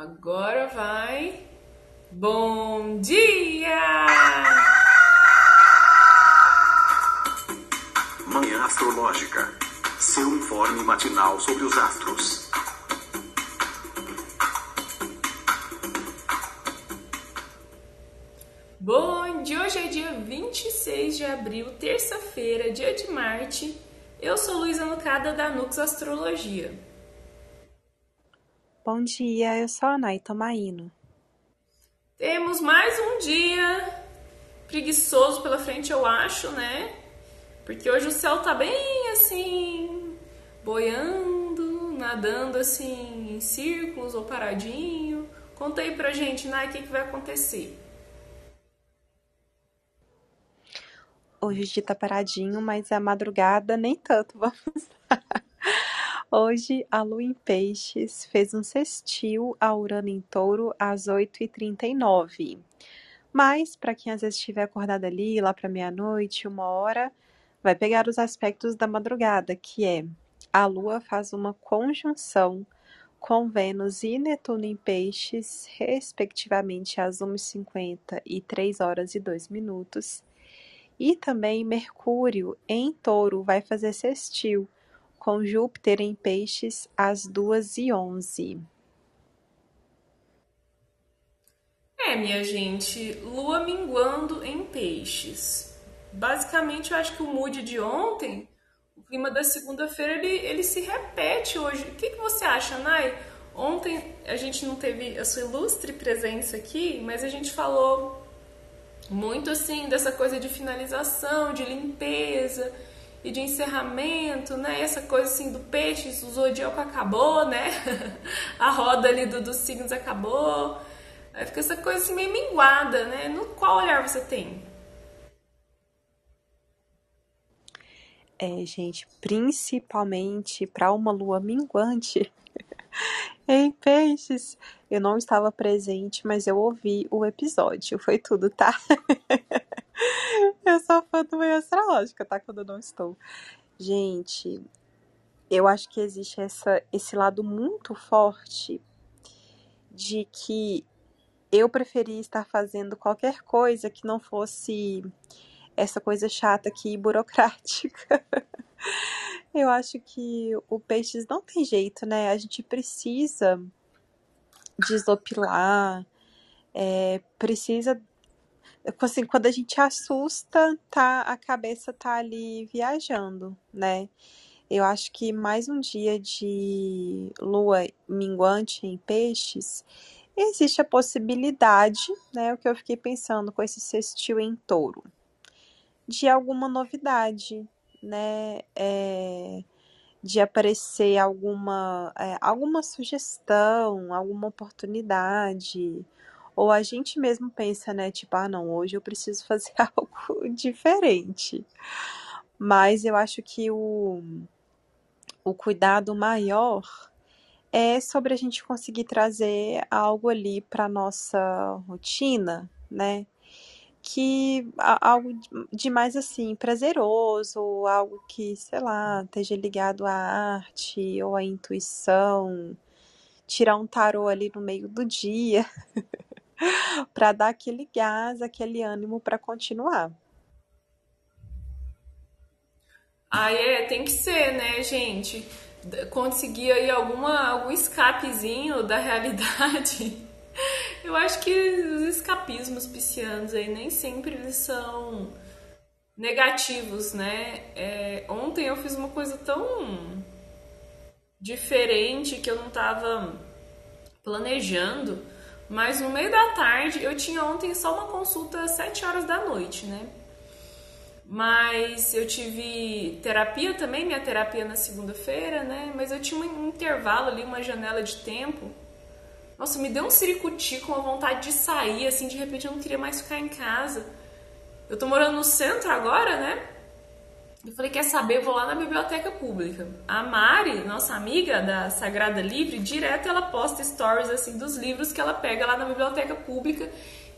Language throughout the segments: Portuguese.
Agora vai. Bom dia! Manhã Astrológica. Seu informe matinal sobre os astros. Bom dia! Hoje é dia 26 de abril, terça-feira, dia de Marte. Eu sou Luísa Nucada da Nux Astrologia. Bom dia, eu sou a Nay Tomaino. Temos mais um dia preguiçoso pela frente, eu acho, né? Porque hoje o céu tá bem assim, boiando, nadando assim em círculos ou paradinho. Conta aí pra gente, Nay, o que, que vai acontecer? Hoje o dia tá paradinho, mas a madrugada nem tanto, vamos. Hoje a lua em peixes fez um sextil a Urano em touro às 8h39. Mas, para quem às vezes estiver acordado ali, lá para meia-noite, uma hora, vai pegar os aspectos da madrugada, que é a lua faz uma conjunção com Vênus e Netuno em peixes, respectivamente às 1h50 e 3 horas e 2 minutos e também Mercúrio em Touro vai fazer sextil com Júpiter em Peixes às 2h11. É, minha gente, Lua minguando em Peixes. Basicamente, eu acho que o mood de ontem, o clima da segunda-feira, ele, ele se repete hoje. O que, que você acha, Nai? Ontem a gente não teve a sua ilustre presença aqui, mas a gente falou muito assim dessa coisa de finalização, de limpeza e de encerramento, né? Essa coisa assim do peixe, o zodíaco acabou, né? A roda ali do, dos signos acabou. Aí fica essa coisa assim meio minguada, né? No qual olhar você tem? É, gente, principalmente para uma lua minguante em peixes, eu não estava presente, mas eu ouvi o episódio. Foi tudo, tá? eu sou fã do meio astrológica, tá? Quando eu não estou. Gente, eu acho que existe essa, esse lado muito forte de que eu preferia estar fazendo qualquer coisa que não fosse essa coisa chata aqui burocrática. eu acho que o peixes não tem jeito, né? A gente precisa desopilar, é, precisa assim, quando a gente assusta, tá, a cabeça tá ali viajando, né? Eu acho que mais um dia de lua minguante em peixes, existe a possibilidade, né? O que eu fiquei pensando com esse sextil em touro, de alguma novidade, né? É, de aparecer alguma, é, alguma sugestão, alguma oportunidade. Ou a gente mesmo pensa, né? Tipo, ah, não, hoje eu preciso fazer algo diferente. Mas eu acho que o, o cuidado maior é sobre a gente conseguir trazer algo ali para nossa rotina, né? que algo de mais assim prazeroso, algo que, sei lá, esteja ligado à arte ou à intuição, tirar um tarô ali no meio do dia para dar aquele gás, aquele ânimo para continuar. Ah, é, tem que ser, né, gente? Conseguir aí alguma, algum escapezinho da realidade eu acho que os escapismos piscianos aí nem sempre eles são negativos, né? É, ontem eu fiz uma coisa tão diferente que eu não tava planejando, mas no meio da tarde eu tinha ontem só uma consulta às 7 horas da noite, né? Mas eu tive terapia também, minha terapia na segunda-feira, né? Mas eu tinha um intervalo ali, uma janela de tempo nossa, me deu um siricuti com a vontade de sair, assim, de repente eu não queria mais ficar em casa. Eu tô morando no centro agora, né? Eu falei, quer saber? Eu vou lá na biblioteca pública. A Mari, nossa amiga da Sagrada Livre, direto ela posta stories assim dos livros que ela pega lá na biblioteca pública.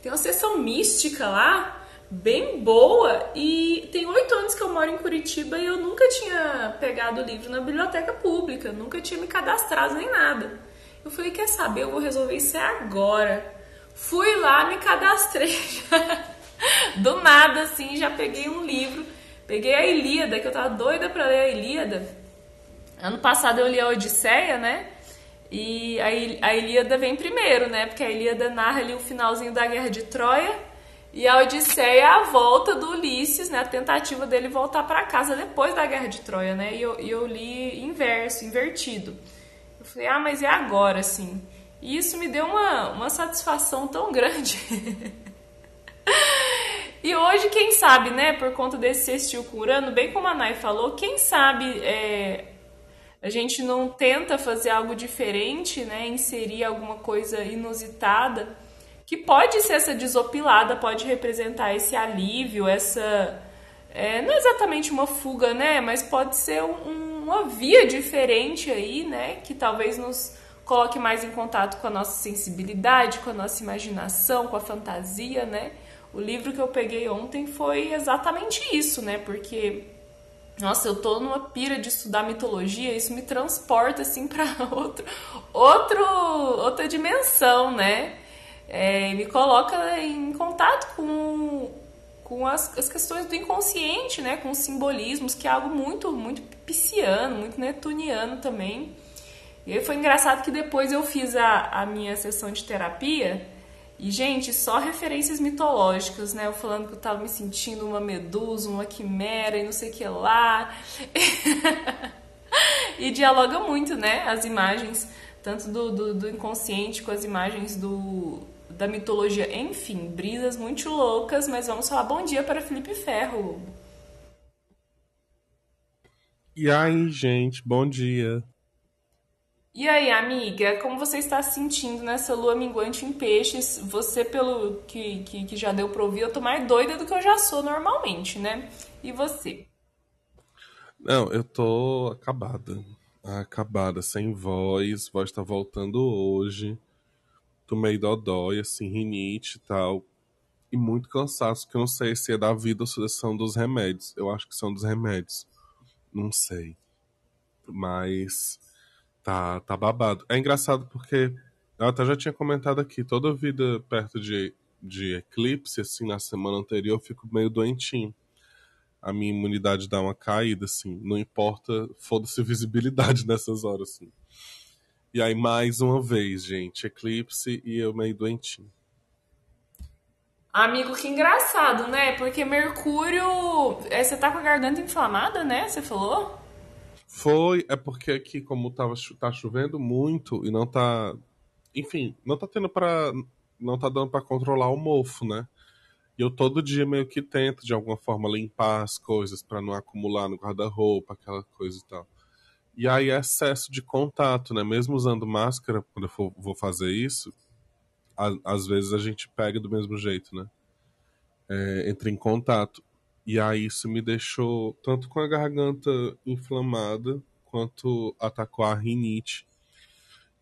Tem uma sessão mística lá, bem boa, e tem oito anos que eu moro em Curitiba e eu nunca tinha pegado livro na biblioteca pública, nunca tinha me cadastrado nem nada. Eu falei, quer saber, eu vou resolver isso agora. Fui lá, me cadastrei. Do nada, assim, já peguei um livro. Peguei a Ilíada, que eu tava doida pra ler a Ilíada. Ano passado eu li a Odisseia, né? E a Ilíada vem primeiro, né? Porque a Ilíada narra ali o finalzinho da Guerra de Troia. E a Odisseia é a volta do Ulisses, né? A tentativa dele voltar para casa depois da Guerra de Troia, né? E eu, eu li inverso, invertido. Eu falei, ah, mas é agora, assim. E isso me deu uma, uma satisfação tão grande. e hoje, quem sabe, né, por conta desse sextil com Urano, bem como a Nai falou, quem sabe é, a gente não tenta fazer algo diferente, né, inserir alguma coisa inusitada, que pode ser essa desopilada, pode representar esse alívio, essa. É, não é exatamente uma fuga, né? Mas pode ser um, uma via diferente aí, né? Que talvez nos coloque mais em contato com a nossa sensibilidade, com a nossa imaginação, com a fantasia, né? O livro que eu peguei ontem foi exatamente isso, né? Porque nossa, eu tô numa pira de estudar mitologia, isso me transporta assim para outro, outro, outra dimensão, né? É, me coloca em contato com, com as, as questões do inconsciente, né? Com os simbolismos, que é algo muito, muito pisciano, muito netuniano também. E foi engraçado que depois eu fiz a, a minha sessão de terapia e, gente, só referências mitológicas, né? Eu falando que eu tava me sentindo uma medusa, uma quimera e não sei o que lá. e dialoga muito, né? As imagens, tanto do, do, do, inconsciente com as imagens do, da mitologia. Enfim, brisas muito loucas, mas vamos falar bom dia para Felipe Ferro. E aí, gente, bom dia. E aí, amiga, como você está se sentindo nessa lua minguante em peixes? Você, pelo que, que, que já deu pra ouvir, eu tô mais doida do que eu já sou normalmente, né? E você? Não, eu tô acabada. Acabada, sem voz. Voz tá voltando hoje. Tô meio dodói, assim, rinite e tal. E muito cansaço, que eu não sei se é da vida ou se são dos remédios. Eu acho que são dos remédios. Não sei. Mas Tá, tá babado. É engraçado porque eu até já tinha comentado aqui, toda vida perto de, de eclipse, assim, na semana anterior, eu fico meio doentinho. A minha imunidade dá uma caída, assim. Não importa, foda-se visibilidade nessas horas, assim. E aí, mais uma vez, gente, eclipse e eu meio doentinho. Amigo, que engraçado, né? Porque Mercúrio. É, você tá com a garganta inflamada, né? Você falou? Foi, é porque aqui, como tava, tá chovendo muito e não tá. Enfim, não tá tendo para Não tá dando para controlar o mofo, né? E eu todo dia meio que tento, de alguma forma, limpar as coisas para não acumular no guarda-roupa, aquela coisa e tal. E aí, excesso de contato, né? Mesmo usando máscara, quando eu for, vou fazer isso, a, às vezes a gente pega do mesmo jeito, né? É, entra em contato. E aí isso me deixou tanto com a garganta inflamada quanto atacou a rinite.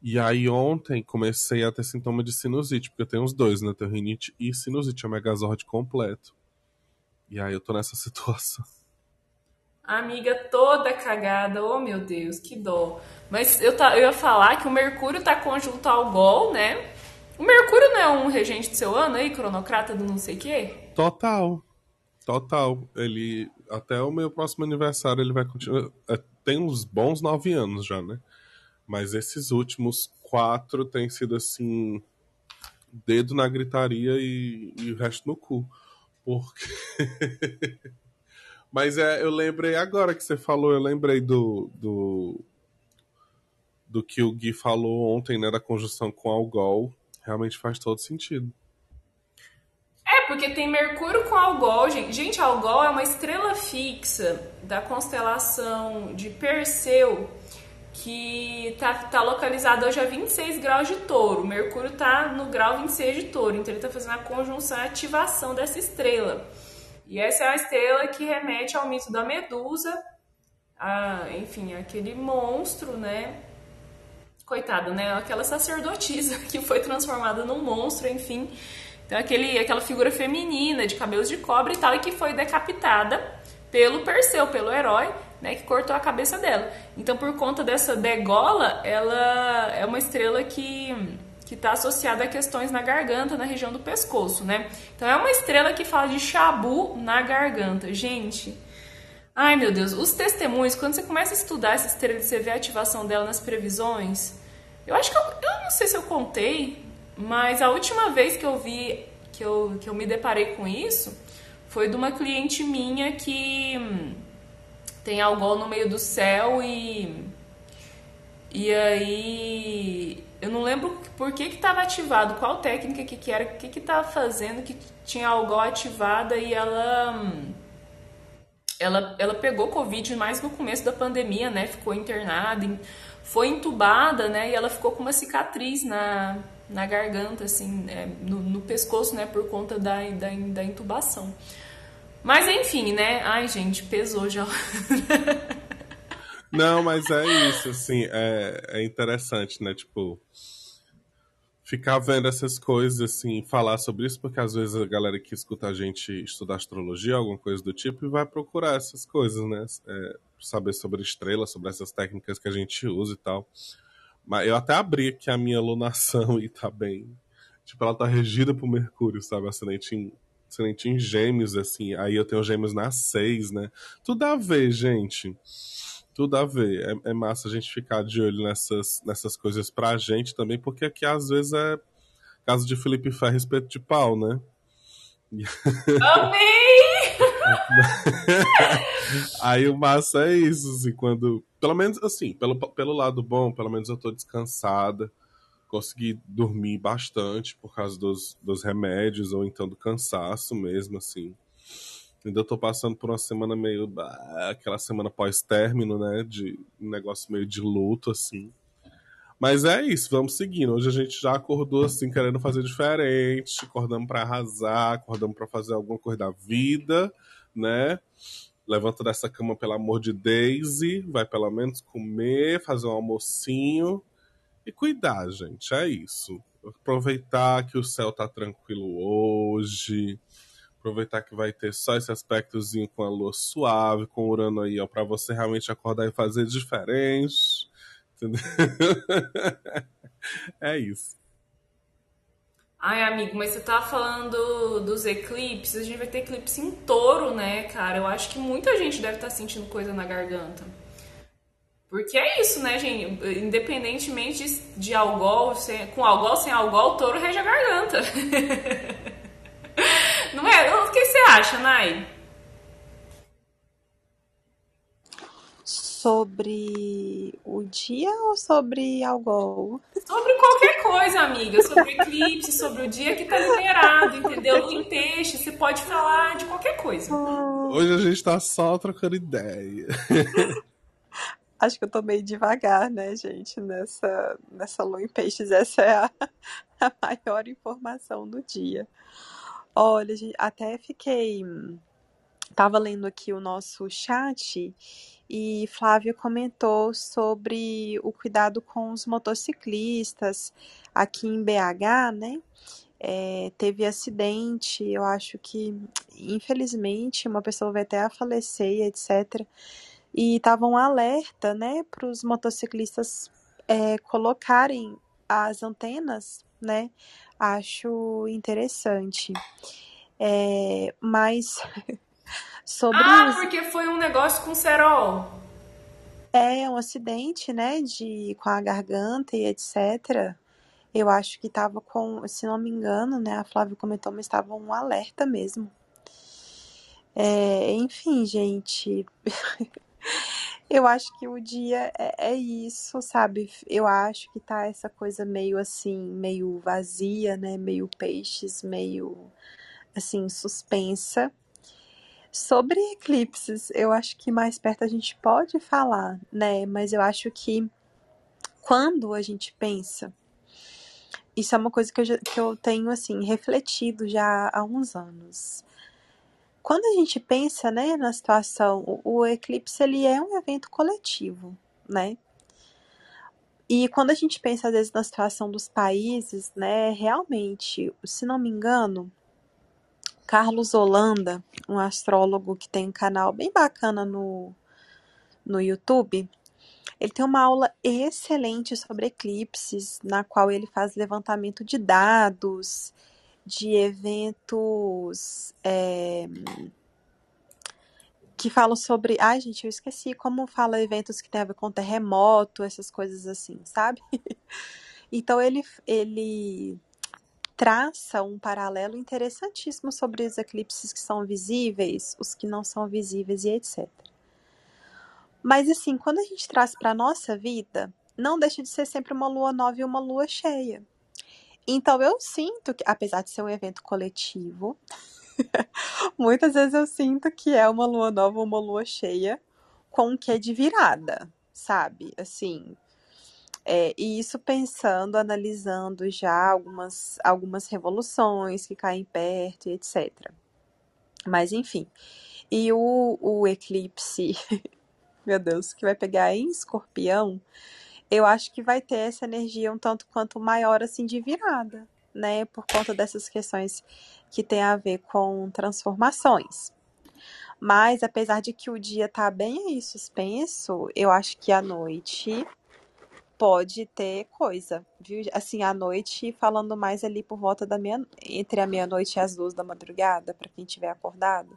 E aí ontem comecei a ter sintoma de sinusite, porque eu tenho os dois, né? Tenho rinite e sinusite, é o megazord completo. E aí eu tô nessa situação. Amiga toda cagada, oh meu Deus, que dó. Mas eu, tá, eu ia falar que o Mercúrio tá conjunto ao Gol, né? O Mercúrio não é um regente do seu ano aí, cronocrata do não sei o quê? Total. Total. Ele. Até o meu próximo aniversário ele vai continuar. É, tem uns bons nove anos já, né? Mas esses últimos quatro tem sido assim. Dedo na gritaria e, e o resto no cu. Porque. Mas é, eu lembrei agora que você falou, eu lembrei do, do, do que o Gui falou ontem, né, da conjunção com Algol. Realmente faz todo sentido. É, porque tem Mercúrio com Algol, gente. Gente, Algol é uma estrela fixa da constelação de Perseu, que tá, tá localizada hoje a 26 graus de touro. Mercúrio tá no grau 26 de touro, então ele tá fazendo a conjunção e ativação dessa estrela. E essa é a estrela que remete ao mito da Medusa, a, enfim, aquele monstro, né? Coitada, né? Aquela sacerdotisa que foi transformada num monstro, enfim então, aquele, aquela figura feminina de cabelos de cobre e tal, e que foi decapitada pelo Perseu, pelo herói, né, que cortou a cabeça dela. Então, por conta dessa degola, ela é uma estrela que que está associada a questões na garganta, na região do pescoço, né? Então é uma estrela que fala de chabu na garganta. Gente, ai meu Deus, os testemunhos, quando você começa a estudar essa estrela e você vê a ativação dela nas previsões, eu acho que eu, eu não sei se eu contei, mas a última vez que eu vi, que eu, que eu me deparei com isso, foi de uma cliente minha que hum, tem algol no meio do céu e e aí eu não lembro por que estava ativado, qual técnica que, que era, o que estava fazendo que tinha algo ativada e ela, ela ela pegou Covid mais no começo da pandemia, né? Ficou internada, foi entubada, né? E ela ficou com uma cicatriz na, na garganta, assim, é, no, no, pescoço, né? Por conta da, da, da intubação. Mas enfim, né? Ai, gente, pesou já. Não, mas é isso, assim, é, é interessante, né? Tipo, ficar vendo essas coisas, assim, falar sobre isso, porque às vezes a galera que escuta a gente estudar astrologia, alguma coisa do tipo, e vai procurar essas coisas, né? É, saber sobre estrelas, sobre essas técnicas que a gente usa e tal. Mas eu até abri aqui a minha lunação e tá bem. Tipo, ela tá regida por Mercúrio, sabe? Ascendente em, ascendente em gêmeos, assim. Aí eu tenho gêmeos na seis, né? Tudo a ver, gente tudo a ver. É, é, massa a gente ficar de olho nessas, nessas coisas pra gente também, porque aqui às vezes é caso de Felipe Ferro respeito de pau, né? Amei! Aí o massa é isso, assim, quando. Pelo menos assim, pelo, pelo lado bom, pelo menos eu tô descansada. Consegui dormir bastante por causa dos, dos remédios, ou então do cansaço mesmo, assim. Ainda tô passando por uma semana meio. aquela semana pós-término, né? De um negócio meio de luto, assim. Mas é isso, vamos seguindo. Hoje a gente já acordou assim, querendo fazer diferente, acordamos para arrasar, acordamos para fazer alguma coisa da vida, né? Levanta dessa cama, pelo amor de Daisy, vai pelo menos comer, fazer um almocinho e cuidar, gente. É isso. Aproveitar que o céu tá tranquilo hoje, Aproveitar que vai ter só esse aspectozinho com a lua suave, com o Urano aí, ó, pra você realmente acordar e fazer diferente. Entendeu? é isso. Ai, amigo, mas você tá falando dos eclipses, a gente vai ter eclipse em touro, né, cara? Eu acho que muita gente deve estar tá sentindo coisa na garganta. Porque é isso, né, gente? Independentemente de, de algol, sem, com algol, sem algol, touro rege a garganta. Não é? O que você acha, Nai? Sobre o dia ou sobre algo? Sobre qualquer coisa, amiga. Sobre eclipse, sobre o dia que tá liberado, entendeu? Lua em peixe, você pode falar de qualquer coisa. Hoje a gente tá só trocando ideia. Acho que eu tô meio devagar, né, gente, nessa, nessa lua em peixes. Essa é a, a maior informação do dia. Olha, até fiquei. Tava lendo aqui o nosso chat e Flávia comentou sobre o cuidado com os motociclistas aqui em BH, né? É, teve acidente, eu acho que, infelizmente, uma pessoa vai até a falecer, etc. E estavam um alerta, né, para os motociclistas é, colocarem as antenas, né, acho interessante. É, mas sobre. Ah, porque foi um negócio com cerol. É um acidente, né, de com a garganta e etc. Eu acho que estava com, se não me engano, né, a Flávia comentou, mas estava um alerta mesmo. É, enfim, gente, Eu acho que o dia é, é, isso, sabe? Eu acho que tá essa coisa meio assim, meio vazia, né? Meio peixes, meio assim, suspensa. Sobre eclipses, eu acho que mais perto a gente pode falar, né? Mas eu acho que quando a gente pensa, isso é uma coisa que eu, que eu tenho assim refletido já há uns anos. Quando a gente pensa, né, na situação, o, o eclipse ele é um evento coletivo, né? E quando a gente pensa às vezes na situação dos países, né, realmente, se não me engano, Carlos Holanda, um astrólogo que tem um canal bem bacana no, no YouTube. Ele tem uma aula excelente sobre eclipses, na qual ele faz levantamento de dados, de eventos é, que falam sobre. Ai, gente, eu esqueci como fala eventos que tem a ver com terremoto, essas coisas assim, sabe? então ele, ele traça um paralelo interessantíssimo sobre os eclipses que são visíveis, os que não são visíveis e etc. Mas assim, quando a gente traz para a nossa vida, não deixa de ser sempre uma lua nova e uma lua cheia. Então eu sinto que, apesar de ser um evento coletivo, muitas vezes eu sinto que é uma lua nova ou uma lua cheia com que é de virada, sabe? Assim, é, e isso pensando, analisando já algumas, algumas revoluções que caem perto e etc. Mas enfim. E o, o eclipse, meu Deus, que vai pegar em escorpião, eu acho que vai ter essa energia um tanto quanto maior assim de virada, né? Por conta dessas questões que tem a ver com transformações. Mas apesar de que o dia tá bem aí suspenso, eu acho que a noite pode ter coisa, viu? Assim, à noite, falando mais ali por volta da meia, entre a meia-noite e as duas da madrugada, para quem tiver acordado.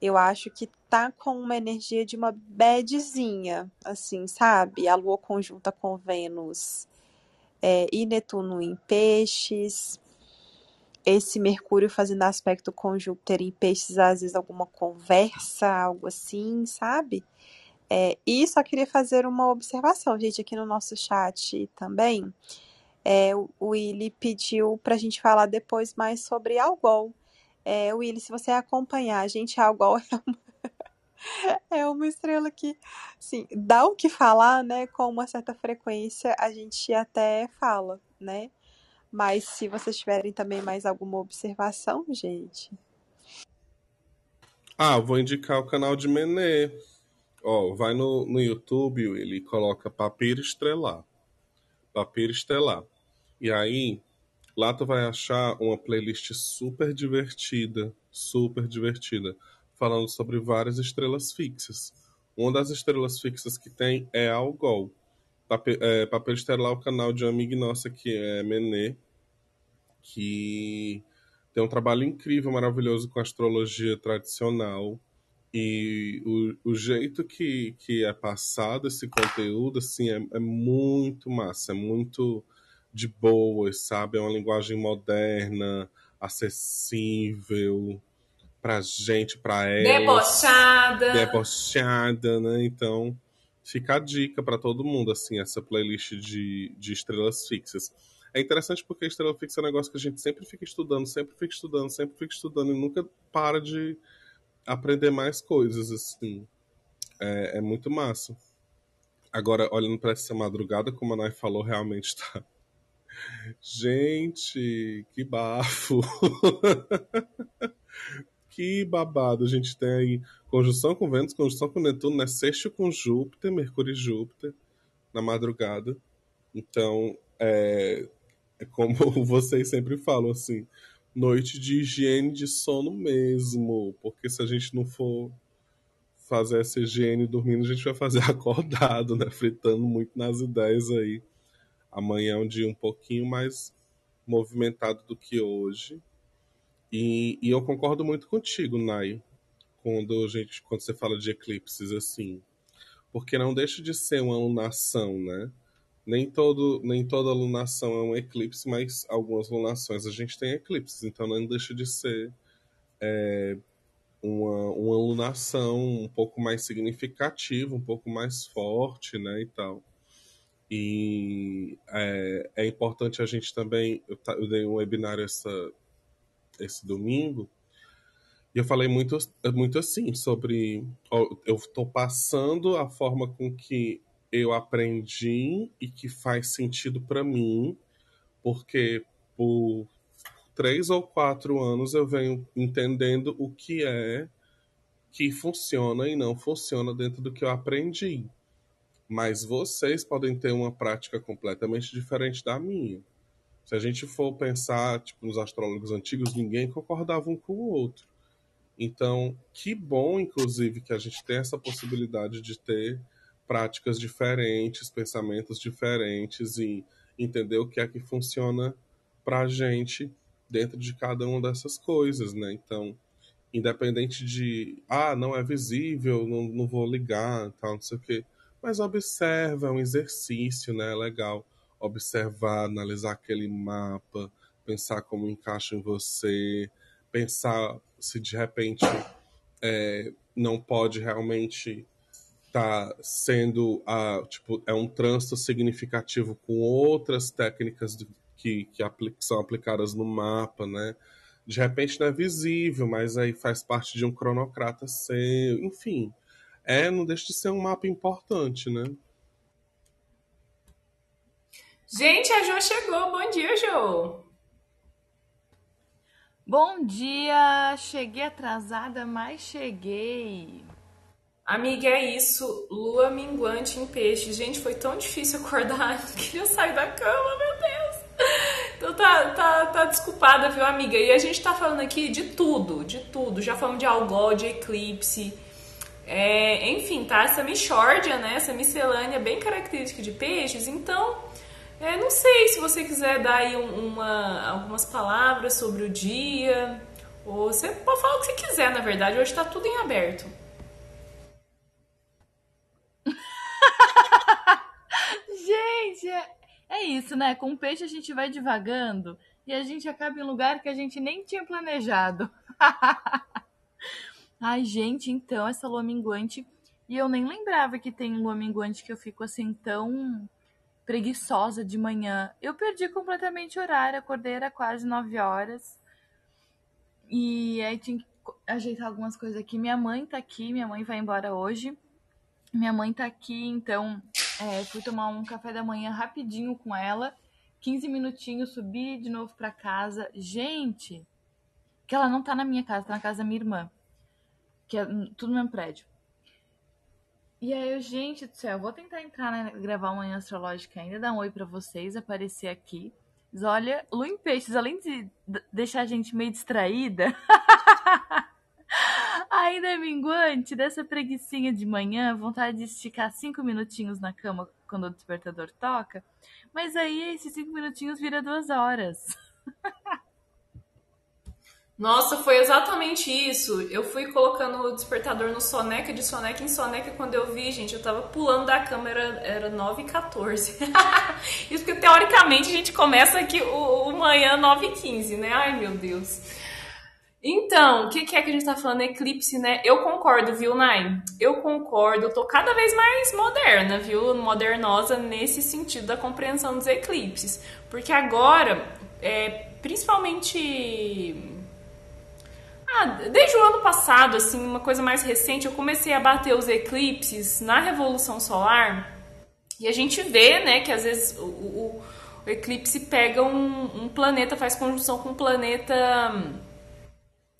Eu acho que tá com uma energia de uma badzinha, assim, sabe? A lua conjunta com Vênus é, e Netuno em peixes. Esse Mercúrio fazendo aspecto com Júpiter em peixes, às vezes alguma conversa, algo assim, sabe? É, e só queria fazer uma observação, gente, aqui no nosso chat também. É, o Willy pediu para a gente falar depois mais sobre Algol. É, Willy, se você acompanhar a gente, Algol é uma, é uma estrela que, sim, dá o que falar, né? Com uma certa frequência, a gente até fala, né? Mas se vocês tiverem também mais alguma observação, gente. Ah, vou indicar o canal de Menê. Ó, vai no, no YouTube, ele coloca Papiro Estrelar. Papiro Estelar. E aí, lá tu vai achar uma playlist super divertida, super divertida, falando sobre várias estrelas fixas. Uma das estrelas fixas que tem é Algol. Papel, é, Papel é o canal de uma amiga nossa que é Menê, que tem um trabalho incrível, maravilhoso com astrologia tradicional e o, o jeito que, que é passado esse conteúdo, assim, é, é muito massa, é muito de boa, sabe? É uma linguagem moderna, acessível pra gente, pra ela. Debochada. Debochada, né? Então, fica a dica para todo mundo, assim, essa playlist de, de estrelas fixas. É interessante porque a estrela fixa é um negócio que a gente sempre fica estudando, sempre fica estudando, sempre fica estudando e nunca para de aprender mais coisas, assim. É, é muito massa. Agora, olhando para essa madrugada, como a Nai falou, realmente tá. Gente, que bafo! que babado. A gente tem aí conjunção com Vênus, conjunção com Netuno, né? Sexto com Júpiter, Mercúrio e Júpiter na madrugada. Então, é, é como vocês sempre falam, assim, noite de higiene de sono mesmo, porque se a gente não for fazer essa higiene dormindo, a gente vai fazer acordado, né? Fritando muito nas ideias aí. Amanhã é um dia um pouquinho mais movimentado do que hoje. E, e eu concordo muito contigo, Nai, quando, a gente, quando você fala de eclipses assim. Porque não deixa de ser uma alunação, né? Nem, todo, nem toda lunação é um eclipse, mas algumas lunações a gente tem eclipses, então não deixa de ser é, uma, uma lunação um pouco mais significativa, um pouco mais forte, né, e tal. E é, é importante a gente também, eu, eu dei um webinar essa, esse domingo, e eu falei muito, muito assim sobre. Eu estou passando a forma com que eu aprendi e que faz sentido para mim, porque por três ou quatro anos eu venho entendendo o que é que funciona e não funciona dentro do que eu aprendi. Mas vocês podem ter uma prática completamente diferente da minha. Se a gente for pensar tipo, nos astrólogos antigos, ninguém concordava um com o outro. Então, que bom, inclusive, que a gente tem essa possibilidade de ter práticas diferentes, pensamentos diferentes e entender o que é que funciona para a gente dentro de cada uma dessas coisas, né? Então, independente de, ah, não é visível, não, não vou ligar, tal, não sei o quê. Mas observa, é um exercício, né? É legal observar, analisar aquele mapa, pensar como encaixa em você, pensar se de repente é, não pode realmente estar tá sendo a, tipo, é um trânsito significativo com outras técnicas que, que, apl são aplicadas no mapa, né? De repente não é visível, mas aí faz parte de um cronocrata seu, enfim. É, não deixa de ser um mapa importante, né? Gente, a Jo chegou. Bom dia, Jo. Bom dia. Cheguei atrasada, mas cheguei. Amiga, é isso. Lua minguante em peixe. Gente, foi tão difícil acordar. Eu queria sair da cama, meu Deus. Então tá, tá, tá desculpada, viu, amiga? E a gente tá falando aqui de tudo, de tudo. Já falamos de algol, de eclipse. É, enfim, tá? Essa mixórdia, né? Essa miscelânea bem característica de peixes. Então, é, não sei se você quiser dar aí uma, algumas palavras sobre o dia. Ou você pode falar o que você quiser, na verdade. Hoje tá tudo em aberto. Gente, é, é isso, né? Com peixe a gente vai devagando e a gente acaba em lugar que a gente nem tinha planejado. Ai, gente, então, essa lua minguante. E eu nem lembrava que tem lua minguante que eu fico assim tão preguiçosa de manhã. Eu perdi completamente o horário, acordei era quase 9 horas. E aí tinha que ajeitar algumas coisas aqui. Minha mãe tá aqui, minha mãe vai embora hoje. Minha mãe tá aqui, então é, fui tomar um café da manhã rapidinho com ela. 15 minutinhos, subi de novo para casa. Gente, que ela não tá na minha casa, tá na casa da minha irmã. Que é tudo no mesmo prédio. E aí, eu, gente do céu, vou tentar entrar, né, gravar uma manhã astrológica ainda, dar um oi para vocês, aparecer aqui. Mas olha, Lu em Peixes, além de deixar a gente meio distraída, ainda é minguante dessa preguiçinha de manhã, vontade de esticar cinco minutinhos na cama quando o despertador toca. Mas aí esses cinco minutinhos vira duas horas. Nossa, foi exatamente isso. Eu fui colocando o despertador no soneca, de soneca em soneca, quando eu vi, gente, eu tava pulando da cama, era, era 9 h 14 Isso porque, teoricamente, a gente começa aqui o, o manhã 9 h 15 né? Ai, meu Deus. Então, o que, que, é que a gente tá falando? Eclipse, né? Eu concordo, viu, Nai? Eu concordo, eu tô cada vez mais moderna, viu? Modernosa nesse sentido da compreensão dos eclipses. Porque agora, é, principalmente ah, desde o ano passado, assim, uma coisa mais recente, eu comecei a bater os eclipses na Revolução Solar e a gente vê, né, que às vezes o, o, o eclipse pega um, um, planeta, faz conjunção com um planeta.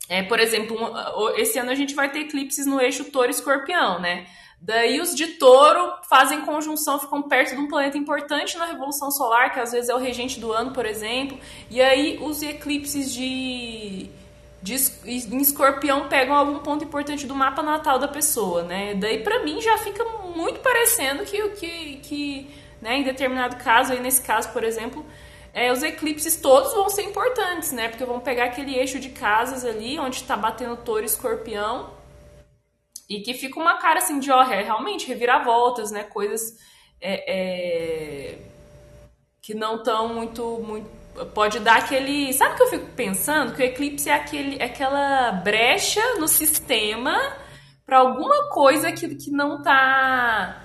É, por exemplo, um, esse ano a gente vai ter eclipses no eixo Touro-Escorpião, né? Daí os de touro fazem conjunção, ficam perto de um planeta importante na Revolução Solar, que às vezes é o regente do ano, por exemplo. E aí os eclipses de de, escorpião pegam algum ponto importante do mapa natal da pessoa, né? Daí para mim já fica muito parecendo que o que, que né, em determinado caso, aí nesse caso, por exemplo, é, os eclipses todos vão ser importantes, né? Porque vão pegar aquele eixo de casas ali, onde está batendo touro e escorpião, e que fica uma cara assim de, ó, é, realmente, reviravoltas, né? Coisas é, é, que não estão muito, muito pode dar aquele. Sabe o que eu fico pensando? Que o eclipse é, aquele, é aquela brecha no sistema para alguma coisa que, que não tá.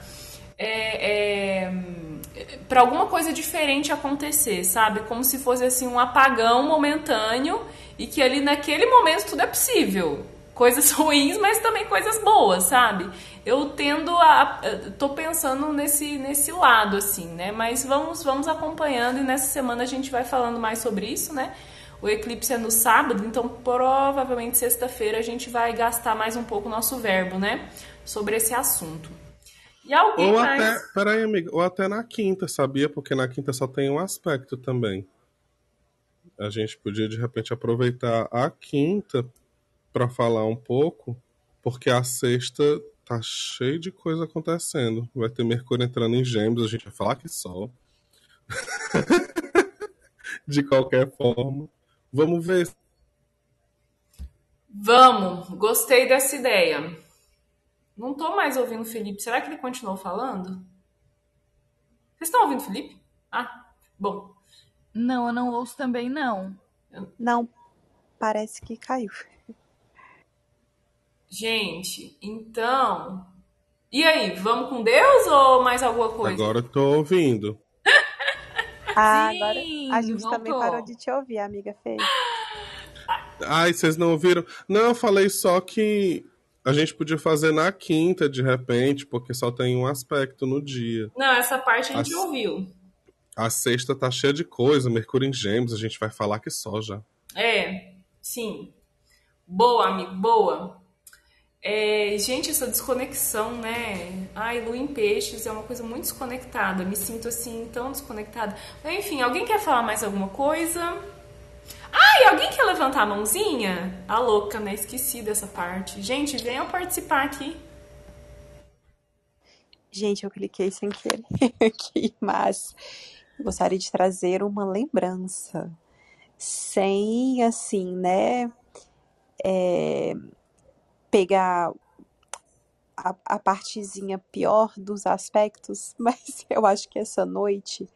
É, é, para alguma coisa diferente acontecer, sabe? Como se fosse assim um apagão momentâneo e que ali naquele momento tudo é possível coisas ruins, mas também coisas boas, sabe? Eu tendo a tô pensando nesse nesse lado assim, né? Mas vamos vamos acompanhando e nessa semana a gente vai falando mais sobre isso, né? O eclipse é no sábado, então provavelmente sexta-feira a gente vai gastar mais um pouco o nosso verbo, né? Sobre esse assunto. E alguém ou mais... até, peraí, amiga, ou até na quinta, sabia? Porque na quinta só tem um aspecto também. A gente podia de repente aproveitar a quinta para falar um pouco, porque a sexta tá cheio de coisa acontecendo. Vai ter Mercúrio entrando em Gêmeos, a gente vai falar que Sol. de qualquer forma, vamos ver. Vamos, gostei dessa ideia. Não tô mais ouvindo o Felipe. Será que ele continuou falando? Vocês estão ouvindo o Felipe? Ah, bom. Não, eu não ouço também, não. Não, parece que caiu. Gente, então. E aí, vamos com Deus ou mais alguma coisa? Agora eu tô ouvindo. Ah, Sim, agora a gente também voltou. parou de te ouvir, amiga Fê. Ai, vocês não ouviram? Não, eu falei só que a gente podia fazer na quinta, de repente, porque só tem um aspecto no dia. Não, essa parte a gente As- ouviu. A sexta tá cheia de coisa, Mercúrio em Gêmeos, a gente vai falar que só já. É, sim. Boa, amigo, boa. É, gente, essa desconexão, né? Ai, lua em peixes é uma coisa muito desconectada. Me sinto assim, tão desconectada. Enfim, alguém quer falar mais alguma coisa? Ai, alguém quer levantar a mãozinha? A louca, né? Esqueci dessa parte. Gente, venham participar aqui. Gente, eu cliquei sem querer aqui, mas gostaria de trazer uma lembrança. Sem, assim, né? é, pegar a, a partezinha pior dos aspectos, mas eu acho que essa noite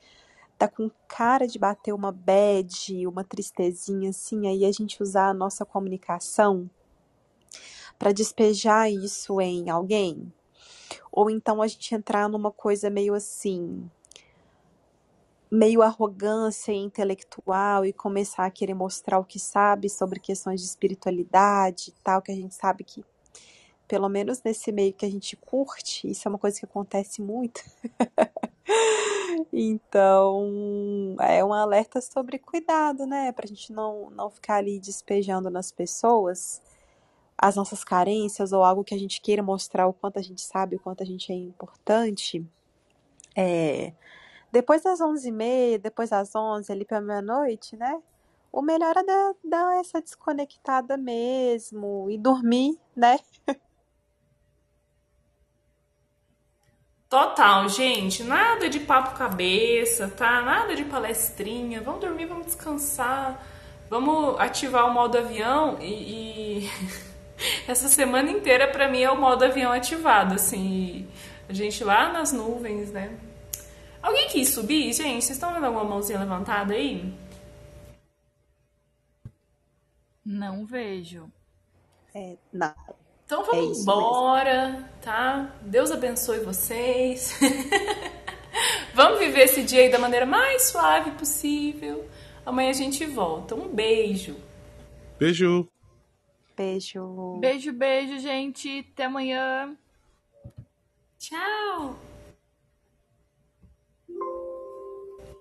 tá com cara de bater uma bad, uma tristezinha assim, aí a gente usar a nossa comunicação para despejar isso em alguém. Ou então a gente entrar numa coisa meio assim, meio arrogância intelectual e começar a querer mostrar o que sabe sobre questões de espiritualidade e tal, que a gente sabe que, pelo menos nesse meio que a gente curte, isso é uma coisa que acontece muito. Então, é um alerta sobre cuidado, né? Pra gente não, não ficar ali despejando nas pessoas as nossas carências ou algo que a gente queira mostrar o quanto a gente sabe, o quanto a gente é importante. É, depois das 11h30, depois das 11 ali pra meia-noite, né? O melhor é dar, dar essa desconectada mesmo e dormir, né? Total, gente. Nada de papo cabeça, tá? Nada de palestrinha. Vamos dormir, vamos descansar. Vamos ativar o modo avião e, e... essa semana inteira pra mim é o modo avião ativado, assim. A gente lá nas nuvens, né? Alguém quis subir? Gente, vocês estão vendo alguma mãozinha levantada aí? Não vejo. É, não. Então É vamos isso embora, tá? Deus abençoe vocês. vamos viver esse dia aí da maneira mais suave possível. Amanhã a gente volta. Um beijo. Beijo! Beijo. Beijo, beijo, gente. Até amanhã. Tchau.